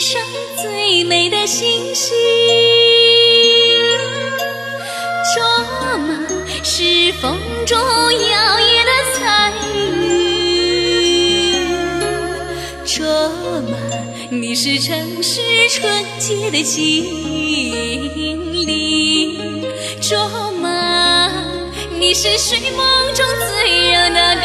上最美的星星。卓玛是风中摇曳的彩云，卓玛你是城市纯洁的精灵，卓玛你是睡梦中最柔的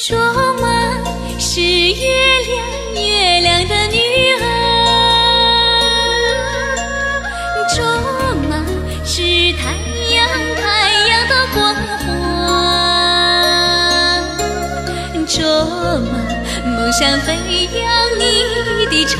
卓玛是月亮，月亮的女儿。卓玛是太阳，太阳的光环。卓玛梦想飞扬你的长